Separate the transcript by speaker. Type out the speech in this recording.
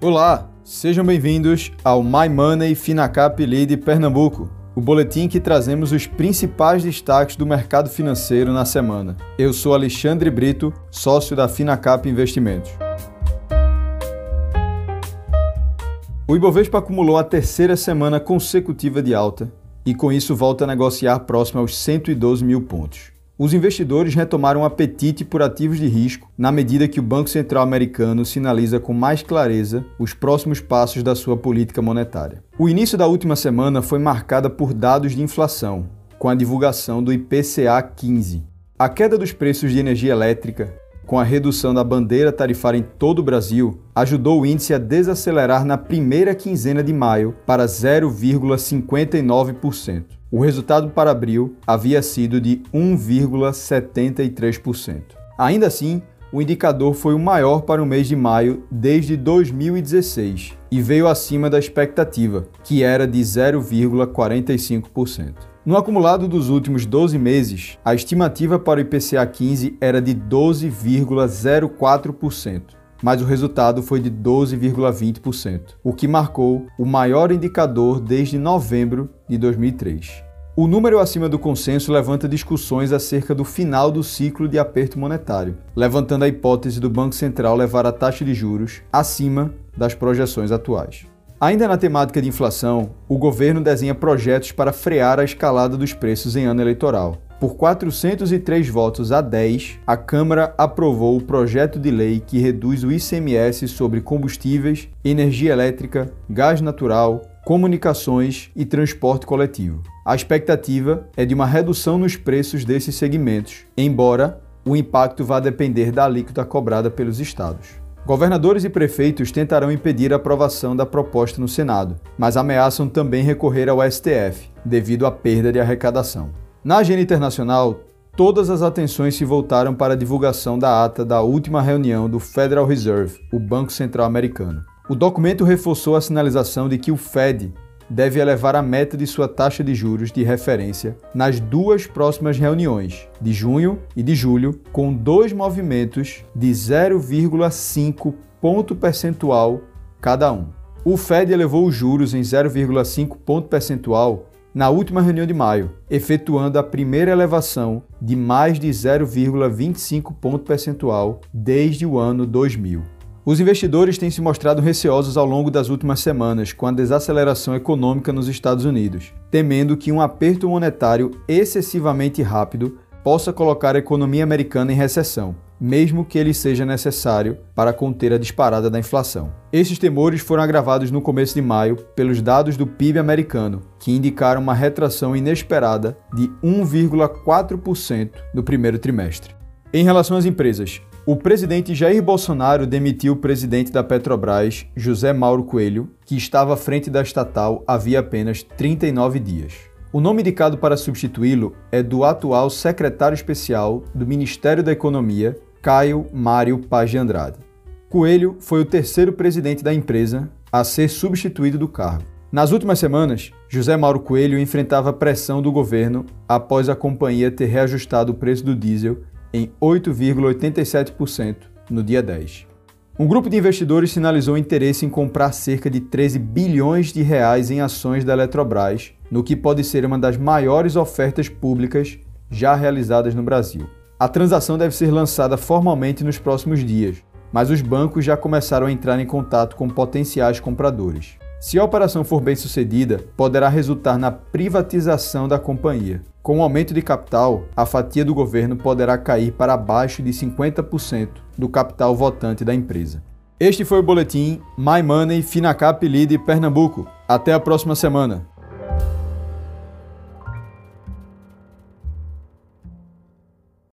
Speaker 1: Olá, sejam bem-vindos ao My Money Finacap Lead Pernambuco, o boletim que trazemos os principais destaques do mercado financeiro na semana. Eu sou Alexandre Brito, sócio da Finacap Investimentos. O Ibovespa acumulou a terceira semana consecutiva de alta e com isso volta a negociar próximo aos 112 mil pontos. Os investidores retomaram o apetite por ativos de risco na medida que o Banco Central americano sinaliza com mais clareza os próximos passos da sua política monetária. O início da última semana foi marcada por dados de inflação, com a divulgação do IPCA 15. A queda dos preços de energia elétrica, com a redução da bandeira tarifária em todo o Brasil, ajudou o índice a desacelerar na primeira quinzena de maio para 0,59%. O resultado para abril havia sido de 1,73%. Ainda assim, o indicador foi o maior para o mês de maio desde 2016 e veio acima da expectativa, que era de 0,45%. No acumulado dos últimos 12 meses, a estimativa para o IPCA 15 era de 12,04%, mas o resultado foi de 12,20%, o que marcou o maior indicador desde novembro de 2003. O número acima do consenso levanta discussões acerca do final do ciclo de aperto monetário, levantando a hipótese do Banco Central levar a taxa de juros acima das projeções atuais. Ainda na temática de inflação, o governo desenha projetos para frear a escalada dos preços em ano eleitoral. Por 403 votos a 10, a Câmara aprovou o projeto de lei que reduz o ICMS sobre combustíveis, energia elétrica, gás natural, comunicações e transporte coletivo. A expectativa é de uma redução nos preços desses segmentos, embora o impacto vá depender da alíquota cobrada pelos estados. Governadores e prefeitos tentarão impedir a aprovação da proposta no Senado, mas ameaçam também recorrer ao STF, devido à perda de arrecadação. Na agenda internacional, todas as atenções se voltaram para a divulgação da ata da última reunião do Federal Reserve, o Banco Central Americano. O documento reforçou a sinalização de que o Fed deve elevar a meta de sua taxa de juros de referência nas duas próximas reuniões, de junho e de julho, com dois movimentos de 0,5 ponto percentual cada um. O Fed elevou os juros em 0,5 ponto percentual na última reunião de maio, efetuando a primeira elevação de mais de 0,25 ponto percentual desde o ano 2000. Os investidores têm se mostrado receosos ao longo das últimas semanas com a desaceleração econômica nos Estados Unidos, temendo que um aperto monetário excessivamente rápido possa colocar a economia americana em recessão, mesmo que ele seja necessário para conter a disparada da inflação. Esses temores foram agravados no começo de maio pelos dados do PIB americano, que indicaram uma retração inesperada de 1,4% no primeiro trimestre. Em relação às empresas, o presidente Jair Bolsonaro demitiu o presidente da Petrobras, José Mauro Coelho, que estava à frente da estatal havia apenas 39 dias. O nome indicado para substituí-lo é do atual secretário especial do Ministério da Economia, Caio Mário Paz de Andrade. Coelho foi o terceiro presidente da empresa a ser substituído do cargo. Nas últimas semanas, José Mauro Coelho enfrentava pressão do governo após a companhia ter reajustado o preço do diesel em 8,87% no dia 10. Um grupo de investidores sinalizou interesse em comprar cerca de 13 bilhões de reais em ações da Eletrobras, no que pode ser uma das maiores ofertas públicas já realizadas no Brasil. A transação deve ser lançada formalmente nos próximos dias, mas os bancos já começaram a entrar em contato com potenciais compradores. Se a operação for bem sucedida, poderá resultar na privatização da companhia. Com o aumento de capital, a fatia do governo poderá cair para abaixo de 50% do capital votante da empresa. Este foi o boletim My Money Finacap Lead Pernambuco. Até a próxima semana.